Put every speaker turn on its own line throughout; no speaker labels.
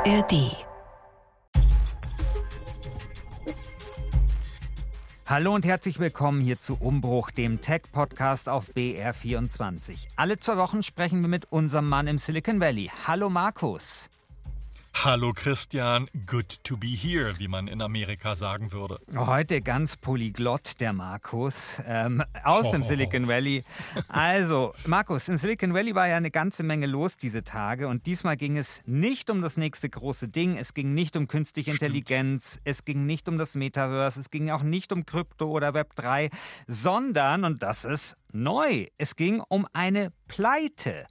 ARD.
Hallo und herzlich willkommen hier zu Umbruch, dem Tech-Podcast auf BR24. Alle zwei Wochen sprechen wir mit unserem Mann im Silicon Valley. Hallo Markus.
Hallo Christian, good to be here, wie man in Amerika sagen würde.
Heute ganz polyglott der Markus ähm, aus oh. dem Silicon Valley. Also, Markus, im Silicon Valley war ja eine ganze Menge los diese Tage und diesmal ging es nicht um das nächste große Ding, es ging nicht um künstliche Stimmt. Intelligenz, es ging nicht um das Metaverse, es ging auch nicht um Krypto oder Web 3, sondern, und das ist neu, es ging um eine Pleite.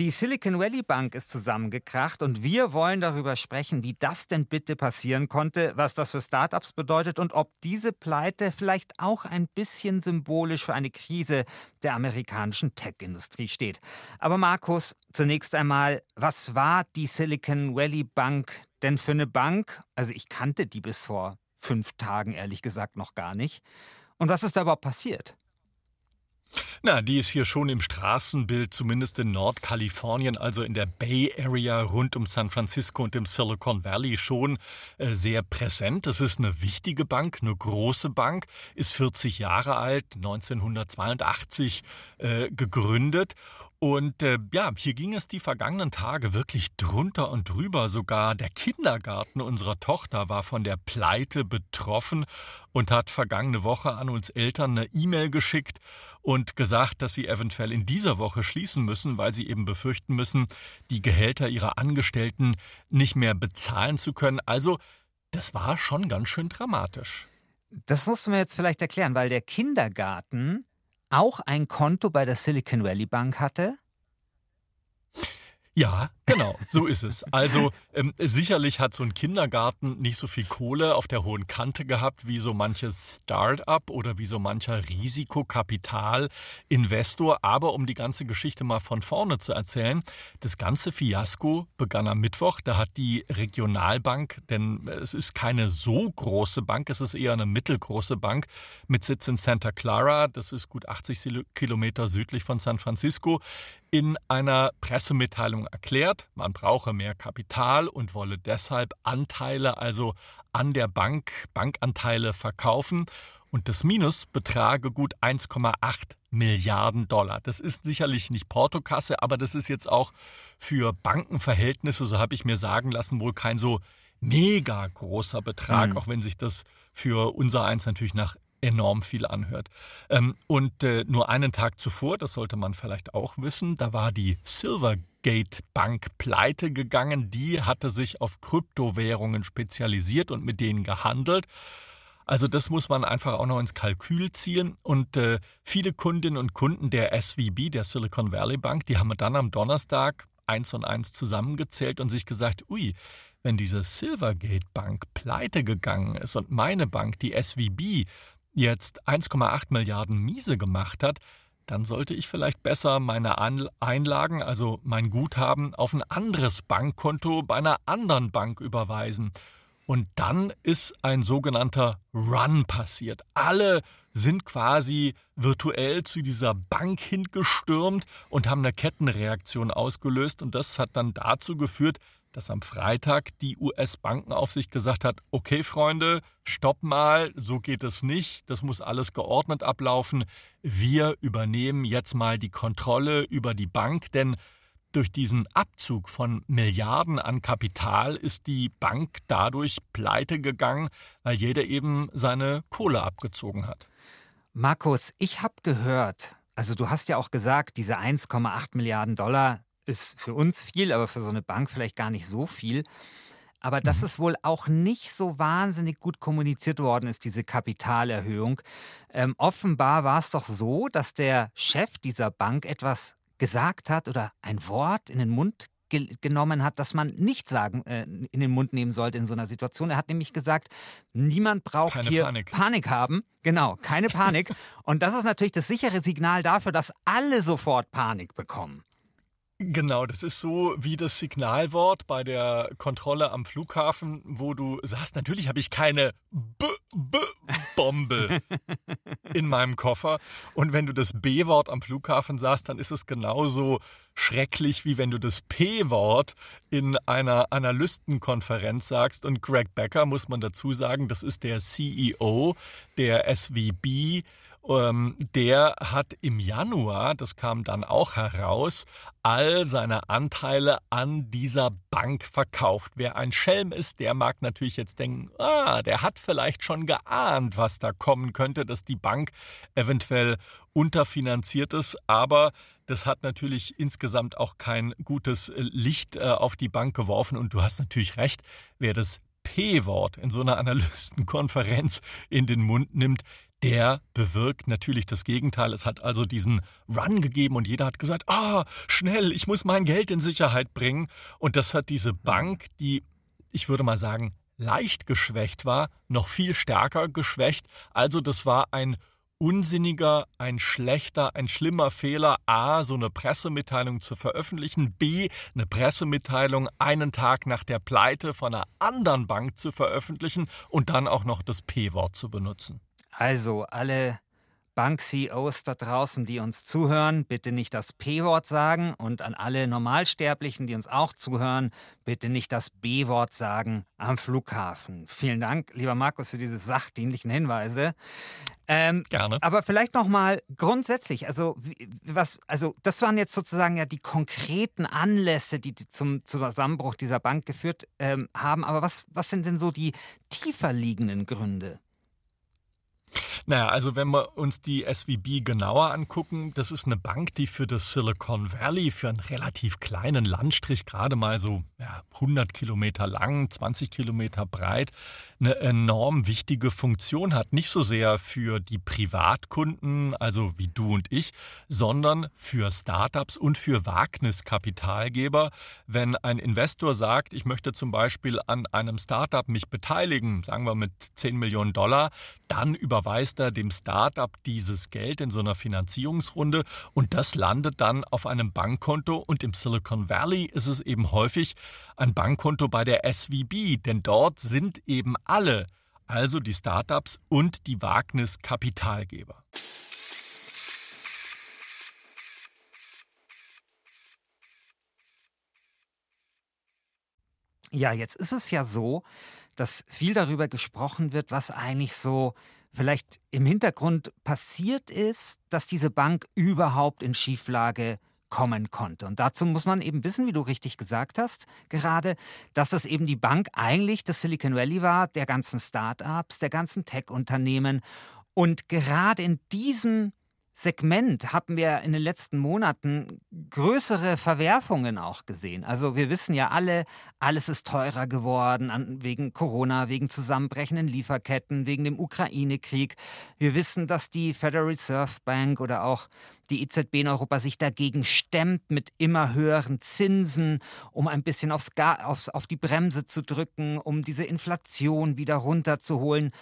Die Silicon Valley Bank ist zusammengekracht und wir wollen darüber sprechen, wie das denn bitte passieren konnte, was das für Startups bedeutet und ob diese Pleite vielleicht auch ein bisschen symbolisch für eine Krise der amerikanischen Tech-Industrie steht. Aber Markus, zunächst einmal, was war die Silicon Valley Bank denn für eine Bank? Also ich kannte die bis vor fünf Tagen ehrlich gesagt noch gar nicht. Und was ist da überhaupt passiert?
Na, die ist hier schon im Straßenbild, zumindest in Nordkalifornien, also in der Bay Area rund um San Francisco und im Silicon Valley schon äh, sehr präsent. Das ist eine wichtige Bank, eine große Bank, ist 40 Jahre alt, 1982 äh, gegründet und äh, ja, hier ging es die vergangenen Tage wirklich drunter und drüber. Sogar der Kindergarten unserer Tochter war von der Pleite betroffen und hat vergangene Woche an uns Eltern eine E-Mail geschickt und gesagt, dass sie eventuell in dieser Woche schließen müssen, weil sie eben befürchten müssen, die Gehälter ihrer Angestellten nicht mehr bezahlen zu können. Also, das war schon ganz schön dramatisch.
Das musst du mir jetzt vielleicht erklären, weil der Kindergarten auch ein Konto bei der Silicon Valley Bank hatte?
Ja, genau, so ist es. Also ähm, sicherlich hat so ein Kindergarten nicht so viel Kohle auf der hohen Kante gehabt wie so manches Start-up oder wie so mancher Risikokapitalinvestor. Aber um die ganze Geschichte mal von vorne zu erzählen, das ganze Fiasko begann am Mittwoch. Da hat die Regionalbank, denn es ist keine so große Bank, es ist eher eine mittelgroße Bank mit Sitz in Santa Clara, das ist gut 80 Kilometer südlich von San Francisco, in einer Pressemitteilung erklärt, man brauche mehr Kapital und wolle deshalb Anteile, also an der Bank, Bankanteile verkaufen. Und das Minus betrage gut 1,8 Milliarden Dollar. Das ist sicherlich nicht Portokasse, aber das ist jetzt auch für Bankenverhältnisse, so habe ich mir sagen lassen, wohl kein so mega großer Betrag, mhm. auch wenn sich das für unser eins natürlich nach enorm viel anhört. Ähm, und äh, nur einen Tag zuvor, das sollte man vielleicht auch wissen, da war die Silvergate Bank pleite gegangen. Die hatte sich auf Kryptowährungen spezialisiert und mit denen gehandelt. Also das muss man einfach auch noch ins Kalkül ziehen. Und äh, viele Kundinnen und Kunden der SVB, der Silicon Valley Bank, die haben dann am Donnerstag eins und eins zusammengezählt und sich gesagt, ui, wenn diese Silvergate Bank pleite gegangen ist und meine Bank, die SVB, jetzt 1,8 Milliarden Miese gemacht hat, dann sollte ich vielleicht besser meine Einlagen, also mein Guthaben, auf ein anderes Bankkonto bei einer anderen Bank überweisen. Und dann ist ein sogenannter Run passiert. Alle sind quasi virtuell zu dieser Bank hingestürmt und haben eine Kettenreaktion ausgelöst. Und das hat dann dazu geführt, dass am Freitag die US-Bankenaufsicht gesagt hat, okay Freunde, stopp mal, so geht es nicht, das muss alles geordnet ablaufen, wir übernehmen jetzt mal die Kontrolle über die Bank, denn durch diesen Abzug von Milliarden an Kapital ist die Bank dadurch pleite gegangen, weil jeder eben seine Kohle abgezogen hat.
Markus, ich habe gehört, also du hast ja auch gesagt, diese 1,8 Milliarden Dollar, ist für uns viel, aber für so eine Bank vielleicht gar nicht so viel. Aber dass mhm. es wohl auch nicht so wahnsinnig gut kommuniziert worden ist, diese Kapitalerhöhung. Ähm, offenbar war es doch so, dass der Chef dieser Bank etwas gesagt hat oder ein Wort in den Mund ge genommen hat, das man nicht sagen, äh, in den Mund nehmen sollte in so einer Situation. Er hat nämlich gesagt, niemand braucht
keine
hier
Panik.
Panik haben. Genau, keine Panik. Und das ist natürlich das sichere Signal dafür, dass alle sofort Panik bekommen.
Genau, das ist so wie das Signalwort bei der Kontrolle am Flughafen, wo du sagst, natürlich habe ich keine B-B-Bombe in meinem Koffer. Und wenn du das B-Wort am Flughafen sagst, dann ist es genauso schrecklich, wie wenn du das P-Wort in einer Analystenkonferenz sagst. Und Greg Becker, muss man dazu sagen, das ist der CEO der SVB ähm, der hat im Januar, das kam dann auch heraus, all seine Anteile an dieser Bank verkauft. Wer ein Schelm ist, der mag natürlich jetzt denken, ah, der hat vielleicht schon geahnt, was da kommen könnte, dass die Bank eventuell unterfinanziert ist, aber das hat natürlich insgesamt auch kein gutes äh, Licht äh, auf die Bank geworfen und du hast natürlich recht, wer das P-Wort in so einer Analystenkonferenz in den Mund nimmt, der bewirkt natürlich das Gegenteil. Es hat also diesen Run gegeben und jeder hat gesagt, ah, schnell, ich muss mein Geld in Sicherheit bringen. Und das hat diese Bank, die, ich würde mal sagen, leicht geschwächt war, noch viel stärker geschwächt. Also das war ein unsinniger, ein schlechter, ein schlimmer Fehler, a, so eine Pressemitteilung zu veröffentlichen, b, eine Pressemitteilung einen Tag nach der Pleite von einer anderen Bank zu veröffentlichen und dann auch noch das P-Wort zu benutzen.
Also alle Bank-CEOs da draußen, die uns zuhören, bitte nicht das P-Wort sagen und an alle Normalsterblichen, die uns auch zuhören, bitte nicht das B-Wort sagen am Flughafen. Vielen Dank, lieber Markus, für diese sachdienlichen Hinweise.
Ähm, Gerne.
Aber vielleicht noch mal grundsätzlich, also was, also das waren jetzt sozusagen ja die konkreten Anlässe, die zum Zusammenbruch dieser Bank geführt ähm, haben. Aber was, was sind denn so die tiefer liegenden Gründe?
Naja, also wenn wir uns die SVB genauer angucken, das ist eine Bank, die für das Silicon Valley, für einen relativ kleinen Landstrich, gerade mal so ja, 100 Kilometer lang, 20 Kilometer breit, eine enorm wichtige Funktion hat. Nicht so sehr für die Privatkunden, also wie du und ich, sondern für Startups und für Wagniskapitalgeber. Wenn ein Investor sagt, ich möchte zum Beispiel an einem Startup mich beteiligen, sagen wir mit 10 Millionen Dollar, dann überweist er dem Startup dieses Geld in so einer Finanzierungsrunde. Und das landet dann auf einem Bankkonto. Und im Silicon Valley ist es eben häufig ein Bankkonto bei der SVB, denn dort sind eben alle, also die Startups und die Wagniskapitalgeber.
Ja, jetzt ist es ja so, dass viel darüber gesprochen wird, was eigentlich so vielleicht im Hintergrund passiert ist, dass diese Bank überhaupt in Schieflage kommen konnte. Und dazu muss man eben wissen, wie du richtig gesagt hast, gerade, dass das eben die Bank eigentlich das Silicon Valley war, der ganzen Start-ups, der ganzen Tech-Unternehmen. Und gerade in diesem Segment haben wir in den letzten Monaten größere Verwerfungen auch gesehen. Also wir wissen ja alle, alles ist teurer geworden wegen Corona, wegen zusammenbrechenden Lieferketten, wegen dem Ukraine-Krieg. Wir wissen, dass die Federal Reserve Bank oder auch die EZB in Europa sich dagegen stemmt mit immer höheren Zinsen, um ein bisschen aufs, aufs, auf die Bremse zu drücken, um diese Inflation wieder runterzuholen.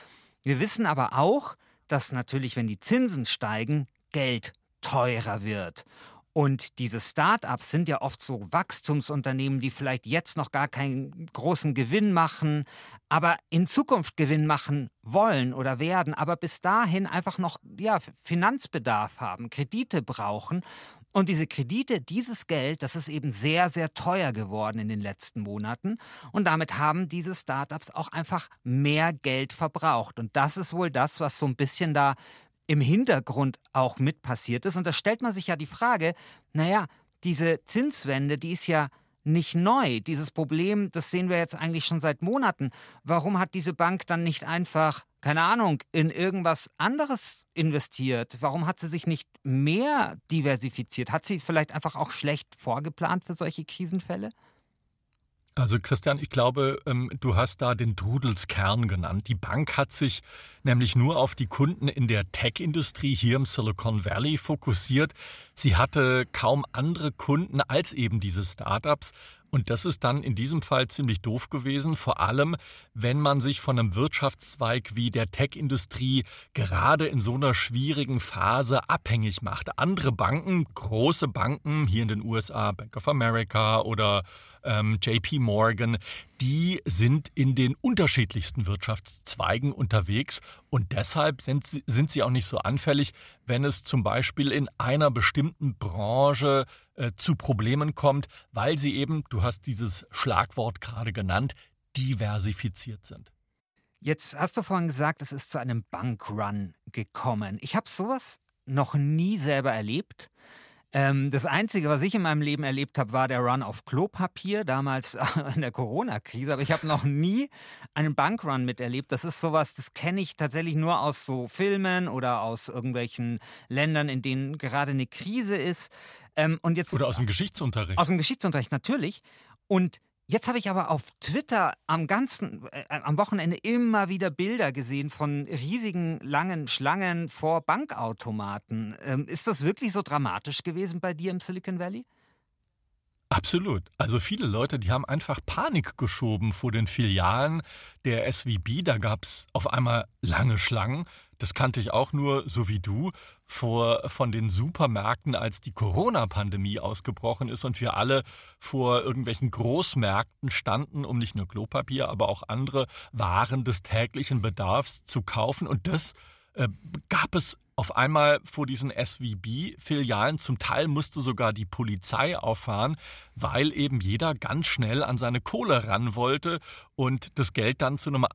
Wir wissen aber auch, dass natürlich, wenn die Zinsen steigen, Geld teurer wird. Und diese Start-ups sind ja oft so Wachstumsunternehmen, die vielleicht jetzt noch gar keinen großen Gewinn machen, aber in Zukunft Gewinn machen wollen oder werden, aber bis dahin einfach noch ja, Finanzbedarf haben, Kredite brauchen. Und diese Kredite, dieses Geld, das ist eben sehr, sehr teuer geworden in den letzten Monaten. Und damit haben diese Startups auch einfach mehr Geld verbraucht. Und das ist wohl das, was so ein bisschen da im Hintergrund auch mit passiert ist. Und da stellt man sich ja die Frage, naja, diese Zinswende, die ist ja nicht neu. Dieses Problem, das sehen wir jetzt eigentlich schon seit Monaten. Warum hat diese Bank dann nicht einfach, keine Ahnung, in irgendwas anderes investiert? Warum hat sie sich nicht mehr diversifiziert? Hat sie vielleicht einfach auch schlecht vorgeplant für solche Krisenfälle?
Also Christian, ich glaube, ähm, du hast da den Drudelskern genannt. Die Bank hat sich nämlich nur auf die Kunden in der Tech-Industrie hier im Silicon Valley fokussiert. Sie hatte kaum andere Kunden als eben diese Startups. Und das ist dann in diesem Fall ziemlich doof gewesen, vor allem wenn man sich von einem Wirtschaftszweig wie der Tech-Industrie gerade in so einer schwierigen Phase abhängig macht. Andere Banken, große Banken hier in den USA, Bank of America oder ähm, JP Morgan, die sind in den unterschiedlichsten Wirtschaftszweigen unterwegs und deshalb sind sie, sind sie auch nicht so anfällig, wenn es zum Beispiel in einer bestimmten Branche äh, zu Problemen kommt, weil sie eben, du hast dieses Schlagwort gerade genannt, diversifiziert sind.
Jetzt hast du vorhin gesagt, es ist zu einem Bankrun gekommen. Ich habe sowas noch nie selber erlebt. Ähm, das Einzige, was ich in meinem Leben erlebt habe, war der Run auf Klopapier, damals in der Corona-Krise. Aber ich habe noch nie einen Bankrun miterlebt. Das ist sowas, das kenne ich tatsächlich nur aus so Filmen oder aus irgendwelchen Ländern, in denen gerade eine Krise ist.
Ähm, und jetzt, oder aus dem Geschichtsunterricht.
Aus dem Geschichtsunterricht, natürlich. Und Jetzt habe ich aber auf Twitter am ganzen, äh, am Wochenende immer wieder Bilder gesehen von riesigen langen Schlangen vor Bankautomaten. Ähm, ist das wirklich so dramatisch gewesen bei dir im Silicon Valley?
Absolut. Also viele Leute, die haben einfach Panik geschoben vor den Filialen der SVB. Da gab es auf einmal lange Schlangen. Das kannte ich auch nur, so wie du, vor, von den Supermärkten, als die Corona-Pandemie ausgebrochen ist und wir alle vor irgendwelchen Großmärkten standen, um nicht nur Klopapier, aber auch andere Waren des täglichen Bedarfs zu kaufen. Und das äh, gab es auf einmal vor diesen SVB-Filialen. Zum Teil musste sogar die Polizei auffahren, weil eben jeder ganz schnell an seine Kohle ran wollte und das Geld dann zu einem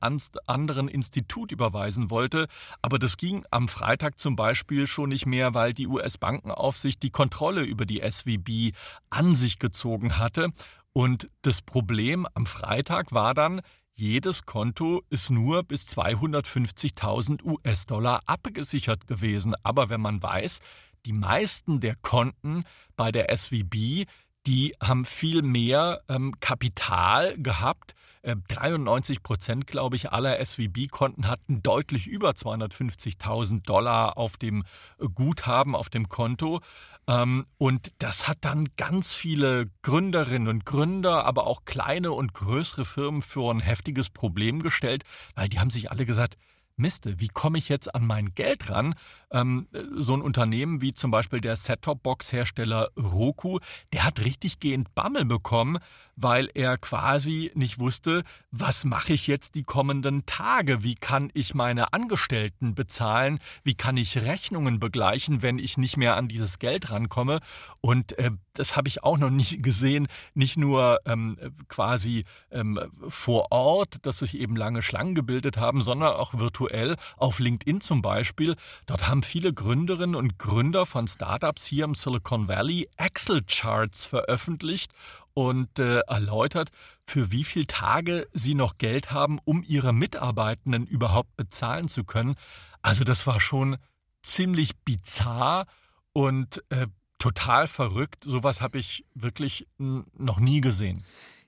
anderen Institut überweisen wollte. Aber das ging am Freitag zum Beispiel schon nicht mehr, weil die US-Bankenaufsicht die Kontrolle über die SVB an sich gezogen hatte. Und das Problem am Freitag war dann, jedes Konto ist nur bis 250.000 US-Dollar abgesichert gewesen. Aber wenn man weiß, die meisten der Konten bei der SVB, die haben viel mehr ähm, Kapital gehabt. Äh, 93 Prozent, glaube ich, aller SVB-Konten hatten deutlich über 250.000 Dollar auf dem äh, Guthaben, auf dem Konto. Ähm, und das hat dann ganz viele Gründerinnen und Gründer, aber auch kleine und größere Firmen für ein heftiges Problem gestellt, weil die haben sich alle gesagt, Miste, wie komme ich jetzt an mein Geld ran? Ähm, so ein Unternehmen wie zum Beispiel der Set-Top-Box-Hersteller Roku, der hat richtig gehend Bammel bekommen, weil er quasi nicht wusste, was mache ich jetzt die kommenden Tage? Wie kann ich meine Angestellten bezahlen? Wie kann ich Rechnungen begleichen, wenn ich nicht mehr an dieses Geld rankomme? Und äh, das habe ich auch noch nicht gesehen, nicht nur ähm, quasi ähm, vor Ort, dass sich eben lange Schlangen gebildet haben, sondern auch virtuell auf LinkedIn zum Beispiel. Dort haben viele Gründerinnen und Gründer von Startups hier im Silicon Valley Excel-Charts veröffentlicht und äh, erläutert, für wie viele Tage sie noch Geld haben, um ihre Mitarbeitenden überhaupt bezahlen zu können. Also das war schon ziemlich bizarr und äh, total verrückt. Sowas habe ich wirklich noch nie gesehen.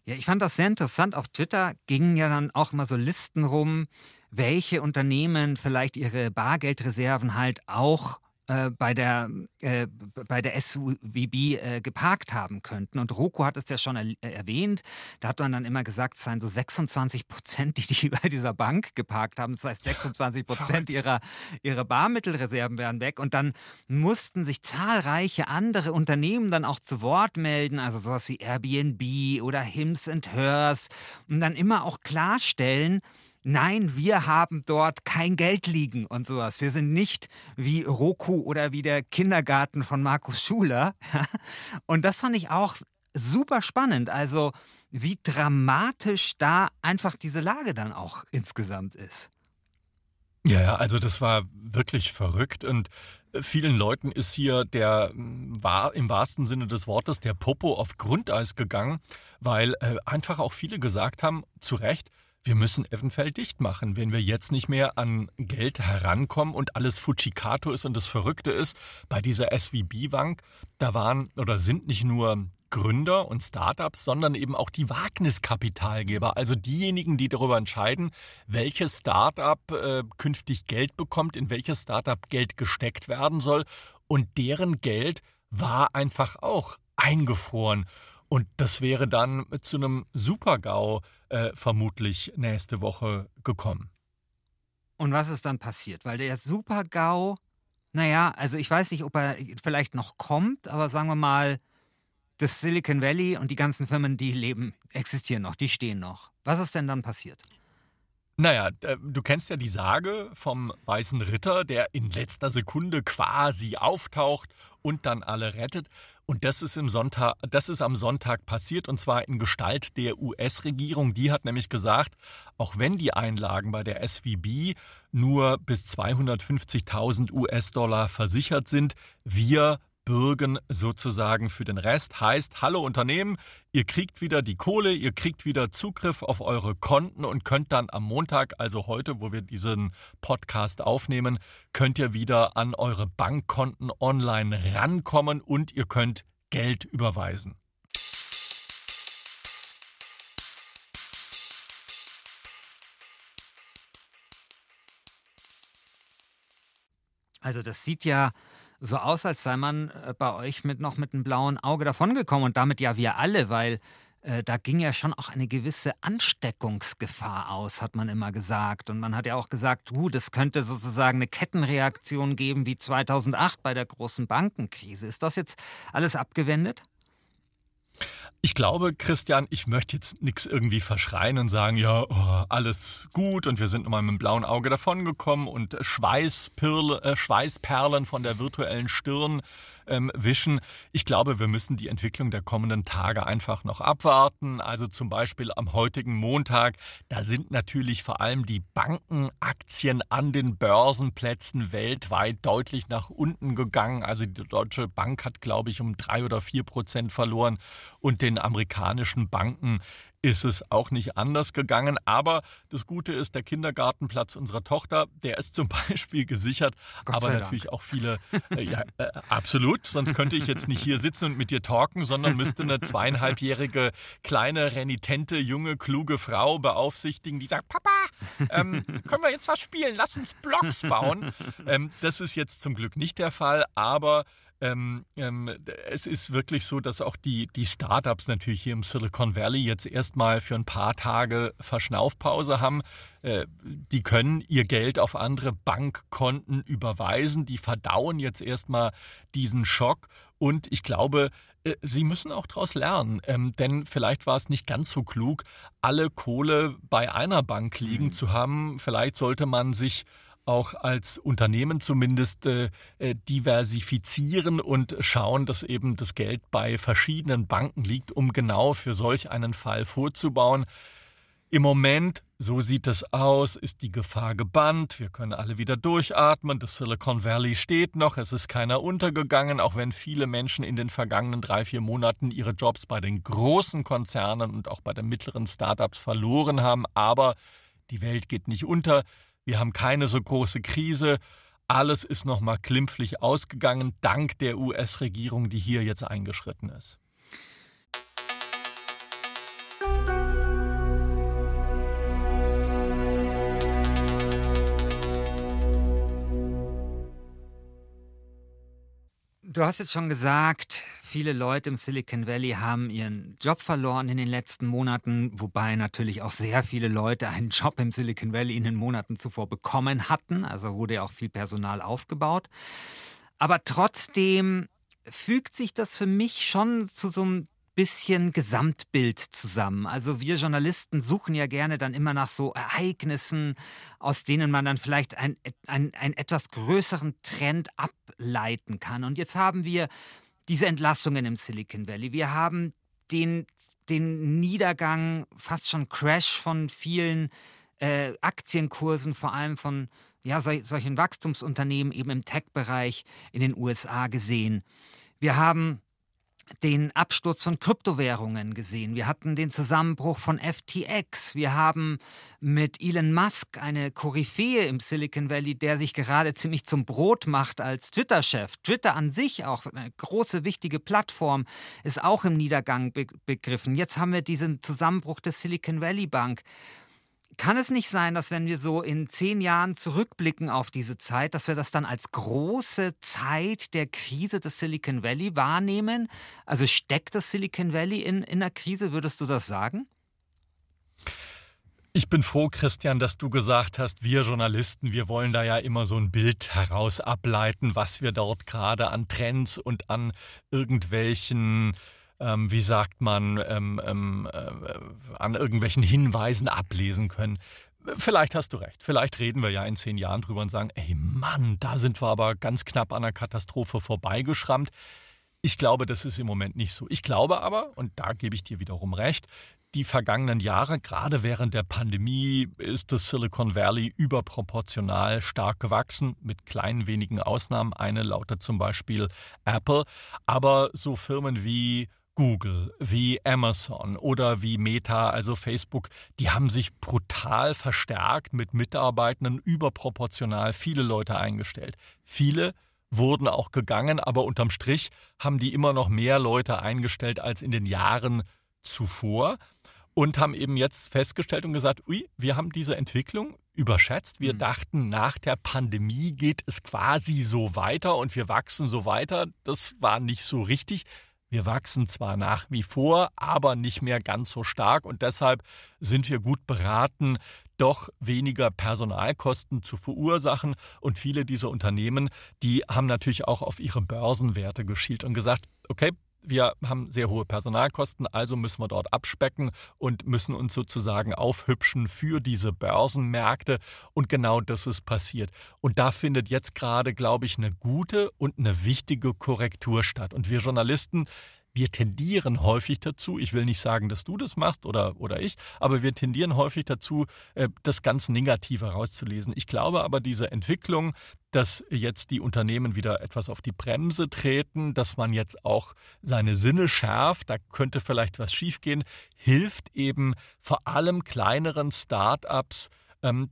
Ja, ich fand das sehr interessant. Auf Twitter gingen ja dann auch mal so Listen rum, welche Unternehmen vielleicht ihre Bargeldreserven halt auch äh, bei der, äh, bei der SUVB äh, geparkt haben könnten. Und Roku hat es ja schon er äh, erwähnt. Da hat man dann immer gesagt, es seien so 26 Prozent, die die bei dieser Bank geparkt haben. Das heißt, 26 Prozent ihrer, ihrer Barmittelreserven wären weg. Und dann mussten sich zahlreiche andere Unternehmen dann auch zu Wort melden, also sowas wie Airbnb oder Hims Hers, und dann immer auch klarstellen, nein, wir haben dort kein Geld liegen und sowas. Wir sind nicht wie Roku oder wie der Kindergarten von Markus Schuler. Und das fand ich auch super spannend. Also wie dramatisch da einfach diese Lage dann auch insgesamt ist.
Ja, also das war wirklich verrückt und vielen Leuten ist hier der war im wahrsten Sinne des Wortes der Popo auf Grundeis gegangen, weil äh, einfach auch viele gesagt haben, zu Recht, wir müssen eventuell dicht machen, wenn wir jetzt nicht mehr an Geld herankommen und alles Fujikato ist und das Verrückte ist, bei dieser SVB-Bank, da waren oder sind nicht nur Gründer und Startups, sondern eben auch die Wagniskapitalgeber, also diejenigen, die darüber entscheiden, welches Startup äh, künftig Geld bekommt, in welches Startup Geld gesteckt werden soll und deren Geld war einfach auch eingefroren. Und das wäre dann zu einem Supergau äh, vermutlich nächste Woche gekommen.
Und was ist dann passiert? Weil der Supergau, naja, also ich weiß nicht, ob er vielleicht noch kommt, aber sagen wir mal, das Silicon Valley und die ganzen Firmen, die leben, existieren noch, die stehen noch. Was ist denn dann passiert?
Naja, du kennst ja die Sage vom weißen Ritter, der in letzter Sekunde quasi auftaucht und dann alle rettet. Und das ist, im Sonntag, das ist am Sonntag passiert und zwar in Gestalt der US-Regierung. Die hat nämlich gesagt, auch wenn die Einlagen bei der SVB nur bis 250.000 US-Dollar versichert sind, wir bürgen sozusagen für den Rest. Heißt, hallo Unternehmen, ihr kriegt wieder die Kohle, ihr kriegt wieder Zugriff auf eure Konten und könnt dann am Montag, also heute, wo wir diesen Podcast aufnehmen, könnt ihr wieder an eure Bankkonten online rankommen und ihr könnt Geld überweisen.
Also das sieht ja so aus, als sei man äh, bei euch mit noch mit einem blauen Auge davongekommen und damit ja wir alle, weil äh, da ging ja schon auch eine gewisse Ansteckungsgefahr aus, hat man immer gesagt. Und man hat ja auch gesagt, uh, das könnte sozusagen eine Kettenreaktion geben wie 2008 bei der großen Bankenkrise. Ist das jetzt alles abgewendet?
Ich glaube, Christian, ich möchte jetzt nichts irgendwie verschreien und sagen, ja, oh, alles gut und wir sind nochmal mit dem blauen Auge davongekommen und äh, Schweißperlen von der virtuellen Stirn ähm, wischen. Ich glaube, wir müssen die Entwicklung der kommenden Tage einfach noch abwarten. Also zum Beispiel am heutigen Montag, da sind natürlich vor allem die Bankenaktien an den Börsenplätzen weltweit deutlich nach unten gegangen. Also die Deutsche Bank hat, glaube ich, um drei oder vier Prozent verloren und den amerikanischen Banken ist es auch nicht anders gegangen. Aber das Gute ist, der Kindergartenplatz unserer Tochter, der ist zum Beispiel gesichert. Aber natürlich Dank. auch viele, äh, ja, äh, absolut. Sonst könnte ich jetzt nicht hier sitzen und mit dir talken, sondern müsste eine zweieinhalbjährige, kleine, renitente, junge, kluge Frau beaufsichtigen, die sagt, Papa, ähm, können wir jetzt was spielen? Lass uns Blocks bauen. Ähm, das ist jetzt zum Glück nicht der Fall, aber ähm, ähm, es ist wirklich so, dass auch die, die Startups natürlich hier im Silicon Valley jetzt erstmal für ein paar Tage Verschnaufpause haben. Äh, die können ihr Geld auf andere Bankkonten überweisen. Die verdauen jetzt erstmal diesen Schock. Und ich glaube, äh, Sie müssen auch daraus lernen, ähm, denn vielleicht war es nicht ganz so klug, alle Kohle bei einer Bank liegen mhm. zu haben. Vielleicht sollte man sich auch als Unternehmen zumindest äh, äh, diversifizieren und schauen, dass eben das Geld bei verschiedenen Banken liegt, um genau für solch einen Fall vorzubauen. Im Moment, so sieht es aus, ist die Gefahr gebannt. Wir können alle wieder durchatmen. Das Silicon Valley steht noch. Es ist keiner untergegangen, auch wenn viele Menschen in den vergangenen drei, vier Monaten ihre Jobs bei den großen Konzernen und auch bei den mittleren Startups verloren haben. Aber die Welt geht nicht unter. Wir haben keine so große Krise. Alles ist nochmal glimpflich ausgegangen, dank der US-Regierung, die hier jetzt eingeschritten ist.
Du hast jetzt schon gesagt, viele Leute im Silicon Valley haben ihren Job verloren in den letzten Monaten, wobei natürlich auch sehr viele Leute einen Job im Silicon Valley in den Monaten zuvor bekommen hatten. Also wurde ja auch viel Personal aufgebaut. Aber trotzdem fügt sich das für mich schon zu so einem bisschen Gesamtbild zusammen. Also wir Journalisten suchen ja gerne dann immer nach so Ereignissen, aus denen man dann vielleicht einen ein etwas größeren Trend ableiten kann. Und jetzt haben wir diese Entlassungen im Silicon Valley. Wir haben den, den Niedergang, fast schon Crash von vielen äh, Aktienkursen, vor allem von ja, sol solchen Wachstumsunternehmen eben im Tech-Bereich in den USA gesehen. Wir haben den Absturz von Kryptowährungen gesehen. Wir hatten den Zusammenbruch von FTX. Wir haben mit Elon Musk eine Koryphäe im Silicon Valley, der sich gerade ziemlich zum Brot macht als Twitter-Chef. Twitter an sich auch eine große, wichtige Plattform, ist auch im Niedergang be begriffen. Jetzt haben wir diesen Zusammenbruch der Silicon Valley Bank. Kann es nicht sein, dass wenn wir so in zehn Jahren zurückblicken auf diese Zeit, dass wir das dann als große Zeit der Krise des Silicon Valley wahrnehmen? Also steckt das Silicon Valley in, in einer Krise, würdest du das sagen?
Ich bin froh, Christian, dass du gesagt hast, wir Journalisten, wir wollen da ja immer so ein Bild heraus ableiten, was wir dort gerade an Trends und an irgendwelchen ähm, wie sagt man, ähm, ähm, äh, an irgendwelchen Hinweisen ablesen können. Vielleicht hast du recht. Vielleicht reden wir ja in zehn Jahren drüber und sagen, ey Mann, da sind wir aber ganz knapp an der Katastrophe vorbeigeschrammt. Ich glaube, das ist im Moment nicht so. Ich glaube aber, und da gebe ich dir wiederum recht, die vergangenen Jahre, gerade während der Pandemie, ist das Silicon Valley überproportional stark gewachsen, mit kleinen wenigen Ausnahmen. Eine lautet zum Beispiel Apple. Aber so Firmen wie Google, wie Amazon oder wie Meta, also Facebook, die haben sich brutal verstärkt mit Mitarbeitenden überproportional viele Leute eingestellt. Viele wurden auch gegangen, aber unterm Strich haben die immer noch mehr Leute eingestellt als in den Jahren zuvor und haben eben jetzt festgestellt und gesagt, ui, wir haben diese Entwicklung überschätzt. Wir mhm. dachten, nach der Pandemie geht es quasi so weiter und wir wachsen so weiter. Das war nicht so richtig. Wir wachsen zwar nach wie vor, aber nicht mehr ganz so stark und deshalb sind wir gut beraten, doch weniger Personalkosten zu verursachen. Und viele dieser Unternehmen, die haben natürlich auch auf ihre Börsenwerte geschielt und gesagt, okay, wir haben sehr hohe Personalkosten, also müssen wir dort abspecken und müssen uns sozusagen aufhübschen für diese Börsenmärkte. Und genau das ist passiert. Und da findet jetzt gerade, glaube ich, eine gute und eine wichtige Korrektur statt. Und wir Journalisten, wir tendieren häufig dazu, ich will nicht sagen, dass du das machst oder, oder ich, aber wir tendieren häufig dazu, äh, das ganz Negative rauszulesen. Ich glaube aber, diese Entwicklung, dass jetzt die Unternehmen wieder etwas auf die Bremse treten, dass man jetzt auch seine Sinne schärft, da könnte vielleicht was schiefgehen, hilft eben vor allem kleineren Start-ups,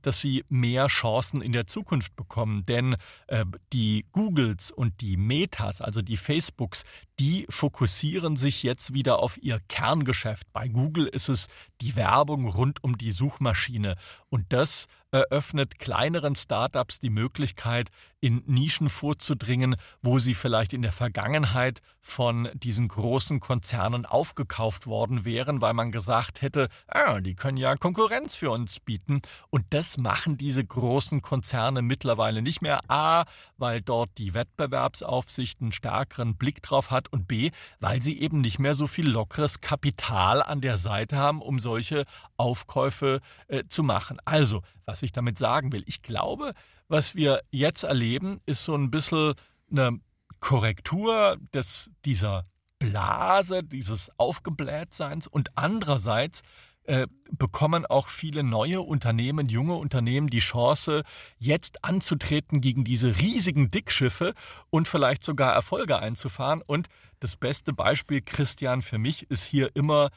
dass sie mehr Chancen in der Zukunft bekommen. Denn äh, die Googles und die Metas, also die Facebooks, die fokussieren sich jetzt wieder auf ihr Kerngeschäft. Bei Google ist es die Werbung rund um die Suchmaschine. Und das eröffnet kleineren Startups die Möglichkeit, in Nischen vorzudringen, wo sie vielleicht in der Vergangenheit von diesen großen Konzernen aufgekauft worden wären, weil man gesagt hätte, ah, die können ja Konkurrenz für uns bieten. Und das machen diese großen Konzerne mittlerweile nicht mehr. A, weil dort die Wettbewerbsaufsicht einen stärkeren Blick drauf hat und B, weil sie eben nicht mehr so viel lockeres Kapital an der Seite haben, um solche Aufkäufe äh, zu machen. Also, was ich damit sagen will, ich glaube, was wir jetzt erleben, ist so ein bisschen eine Korrektur des, dieser Blase, dieses Aufgeblähtseins und andererseits äh, bekommen auch viele neue Unternehmen, junge Unternehmen die Chance, jetzt anzutreten gegen diese riesigen Dickschiffe und vielleicht sogar Erfolge einzufahren. Und das beste Beispiel, Christian, für mich ist hier immer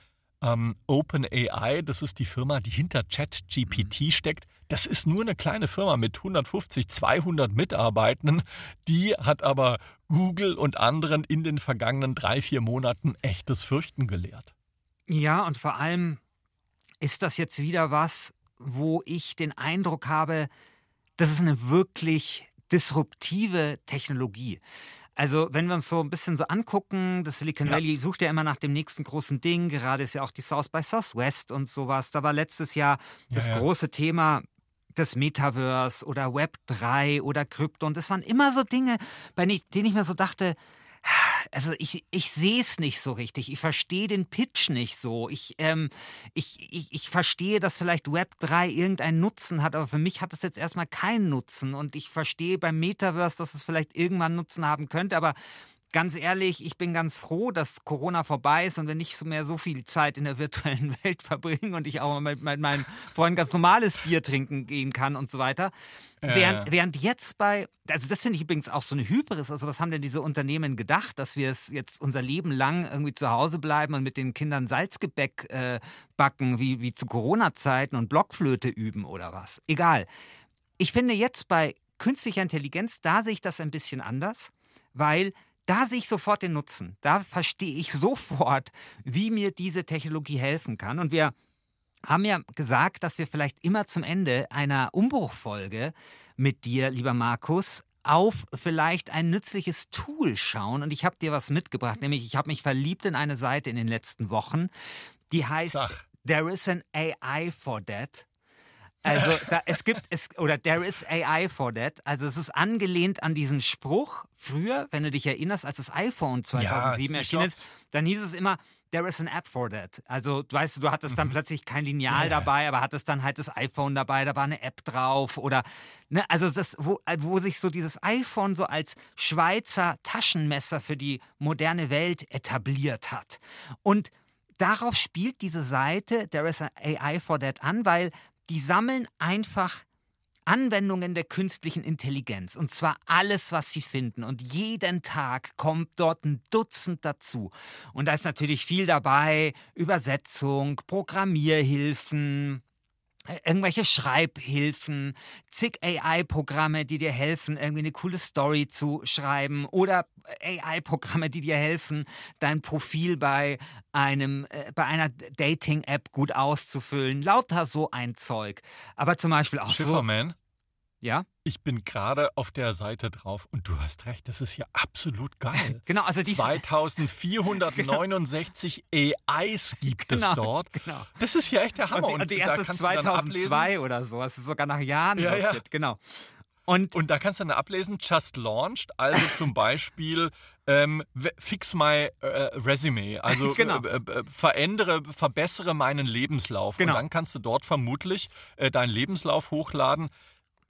ähm, OpenAI. Das ist die Firma, die hinter ChatGPT mhm. steckt. Das ist nur eine kleine Firma mit 150, 200 Mitarbeitenden. Die hat aber Google und anderen in den vergangenen drei, vier Monaten echtes Fürchten gelehrt.
Ja, und vor allem ist das jetzt wieder was, wo ich den Eindruck habe, das ist eine wirklich disruptive Technologie. Also, wenn wir uns so ein bisschen so angucken, das Silicon Valley ja. sucht ja immer nach dem nächsten großen Ding. Gerade ist ja auch die South by Southwest und sowas. Da war letztes Jahr das ja, ja. große Thema das Metaverse oder Web 3 oder Krypto. Und das waren immer so Dinge, bei denen ich mir so dachte, also ich, ich sehe es nicht so richtig. Ich verstehe den Pitch nicht so. Ich, ähm, ich, ich, ich verstehe, dass vielleicht Web 3 irgendeinen Nutzen hat, aber für mich hat es jetzt erstmal keinen Nutzen. Und ich verstehe beim Metaverse, dass es vielleicht irgendwann Nutzen haben könnte, aber ganz ehrlich, ich bin ganz froh, dass Corona vorbei ist und wir nicht mehr so viel Zeit in der virtuellen Welt verbringen und ich auch mit, mit meinen Freunden ganz normales Bier trinken gehen kann und so weiter. Äh. Während, während jetzt bei, also das finde ich übrigens auch so eine Hybris, also was haben denn diese Unternehmen gedacht, dass wir es jetzt unser Leben lang irgendwie zu Hause bleiben und mit den Kindern Salzgebäck äh, backen, wie, wie zu Corona-Zeiten und Blockflöte üben oder was? Egal. Ich finde jetzt bei künstlicher Intelligenz, da sehe ich das ein bisschen anders, weil da sehe ich sofort den Nutzen. Da verstehe ich sofort, wie mir diese Technologie helfen kann. Und wir haben ja gesagt, dass wir vielleicht immer zum Ende einer Umbruchfolge mit dir, lieber Markus, auf vielleicht ein nützliches Tool schauen. Und ich habe dir was mitgebracht, nämlich ich habe mich verliebt in eine Seite in den letzten Wochen, die heißt Sag. There is an AI for that. Also da, es gibt es oder there is AI for that. Also es ist angelehnt an diesen Spruch früher, wenn du dich erinnerst, als das iPhone 2007 ja, erschienen ist, dann hieß es immer there is an app for that. Also, du weißt, du hattest dann mhm. plötzlich kein Lineal ja. dabei, aber hattest dann halt das iPhone dabei, da war eine App drauf oder, ne, also das, wo, wo sich so dieses iPhone so als Schweizer Taschenmesser für die moderne Welt etabliert hat. Und darauf spielt diese Seite There is an AI for that an, weil die sammeln einfach Anwendungen der künstlichen Intelligenz. Und zwar alles, was sie finden. Und jeden Tag kommt dort ein Dutzend dazu. Und da ist natürlich viel dabei. Übersetzung, Programmierhilfen, irgendwelche Schreibhilfen, zig AI-Programme, die dir helfen, irgendwie eine coole Story zu schreiben oder AI-Programme, die dir helfen, dein Profil bei einem äh, bei einer Dating-App gut auszufüllen. Lauter so ein Zeug. Aber zum Beispiel auch
Schifferman.
so. Ja.
Ich bin gerade auf der Seite drauf und du hast recht, das ist ja absolut geil.
genau, also
2469 genau. AIs gibt genau, es dort. Genau. Das ist ja echt der Hammer.
Und die, und die erste 2002 oder so, das ist sogar nach Jahren
ja, ja.
genau.
Und, und da kannst du dann ablesen, just launched, also zum Beispiel ähm, fix my äh, resume, also genau. äh, äh, verändere, verbessere meinen Lebenslauf. Genau. Und dann kannst du dort vermutlich äh, deinen Lebenslauf hochladen.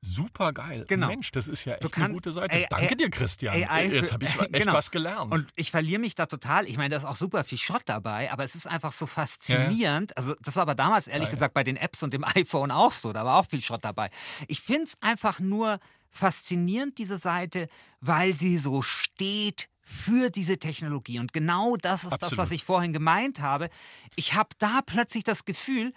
Super geil. Genau. Mensch, das ist ja echt kannst, eine gute Seite. Ey, Danke ey, dir, Christian. AI Jetzt habe ich echt genau. was gelernt.
Und ich verliere mich da total. Ich meine, da ist auch super viel Schrott dabei, aber es ist einfach so faszinierend. Ja. Also, das war aber damals ehrlich ja, gesagt bei den Apps und dem iPhone auch so. Da war auch viel Schrott dabei. Ich finde es einfach nur faszinierend, diese Seite, weil sie so steht für diese Technologie. Und genau das ist Absolut. das, was ich vorhin gemeint habe. Ich habe da plötzlich das Gefühl,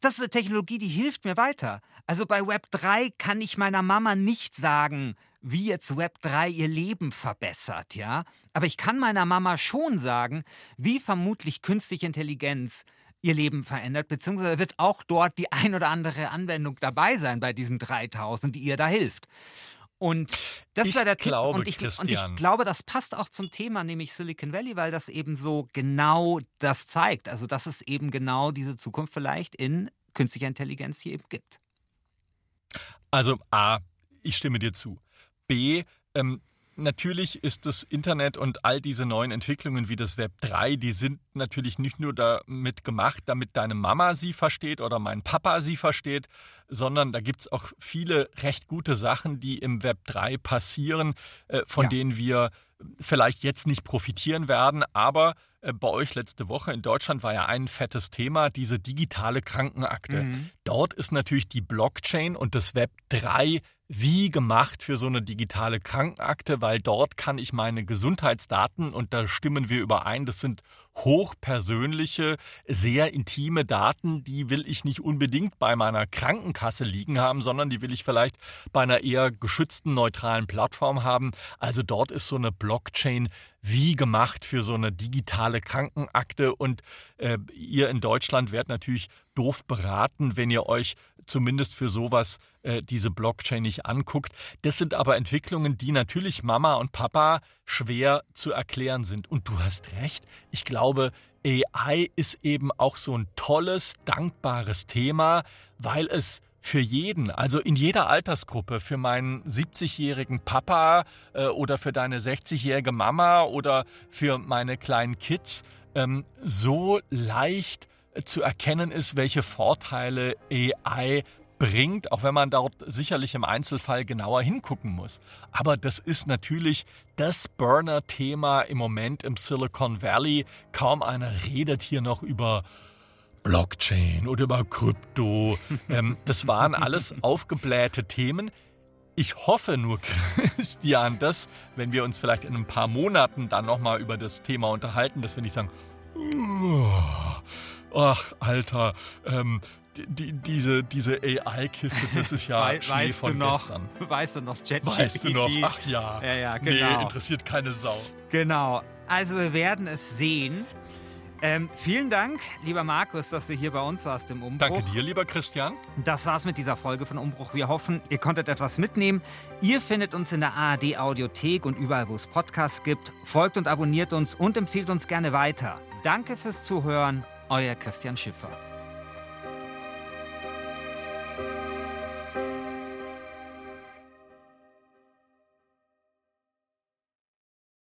das ist eine Technologie, die hilft mir weiter. Also bei Web 3 kann ich meiner Mama nicht sagen, wie jetzt Web 3 ihr Leben verbessert, ja? Aber ich kann meiner Mama schon sagen, wie vermutlich künstliche Intelligenz ihr Leben verändert, beziehungsweise wird auch dort die ein oder andere Anwendung dabei sein bei diesen 3000, die ihr da hilft. Und das
ich
war der
glaube,
Tipp. Und ich, und ich, glaube, das passt auch zum Thema, nämlich Silicon Valley, weil das eben so genau das zeigt. Also, dass es eben genau diese Zukunft vielleicht in künstlicher Intelligenz hier eben gibt.
Also A, ich stimme dir zu. B, ähm, natürlich ist das Internet und all diese neuen Entwicklungen wie das Web 3, die sind natürlich nicht nur damit gemacht, damit deine Mama sie versteht oder mein Papa sie versteht, sondern da gibt es auch viele recht gute Sachen, die im Web 3 passieren, äh, von ja. denen wir vielleicht jetzt nicht profitieren werden, aber bei euch letzte Woche in Deutschland war ja ein fettes Thema, diese digitale Krankenakte. Mhm. Dort ist natürlich die Blockchain und das Web 3 wie gemacht für so eine digitale Krankenakte, weil dort kann ich meine Gesundheitsdaten, und da stimmen wir überein, das sind hochpersönliche, sehr intime Daten, die will ich nicht unbedingt bei meiner Krankenkasse liegen haben, sondern die will ich vielleicht bei einer eher geschützten, neutralen Plattform haben. Also dort ist so eine Blockchain wie gemacht für so eine digitale Krankenakte und äh, ihr in Deutschland werdet natürlich doof beraten, wenn ihr euch zumindest für sowas äh, diese Blockchain nicht anguckt. Das sind aber Entwicklungen, die natürlich Mama und Papa schwer zu erklären sind. Und du hast recht, ich glaube, AI ist eben auch so ein tolles, dankbares Thema, weil es für jeden, also in jeder Altersgruppe, für meinen 70-jährigen Papa äh, oder für deine 60-jährige Mama oder für meine kleinen Kids, ähm, so leicht zu erkennen ist, welche Vorteile AI bringt, auch wenn man dort sicherlich im Einzelfall genauer hingucken muss. Aber das ist natürlich das Burner-Thema im Moment im Silicon Valley. Kaum einer redet hier noch über Blockchain oder über Krypto. ähm, das waren alles aufgeblähte Themen. Ich hoffe nur, Christian, dass, wenn wir uns vielleicht in ein paar Monaten dann nochmal über das Thema unterhalten, dass wir nicht sagen, ach, Alter, ähm, die, diese, diese AI-Kiste, das ist ja We Schnee weißt von
du noch,
gestern.
Weißt du noch,
Chat Weißt du noch? Ach ja.
Ja, ja, genau.
Nee, interessiert keine Sau.
Genau. Also wir werden es sehen. Ähm, vielen Dank, lieber Markus, dass du hier bei uns warst im Umbruch.
Danke dir, lieber Christian.
Das war's mit dieser Folge von Umbruch. Wir hoffen, ihr konntet etwas mitnehmen. Ihr findet uns in der ARD Audiothek und überall, wo es Podcasts gibt. Folgt und abonniert uns und empfiehlt uns gerne weiter. Danke fürs Zuhören, euer Christian Schiffer.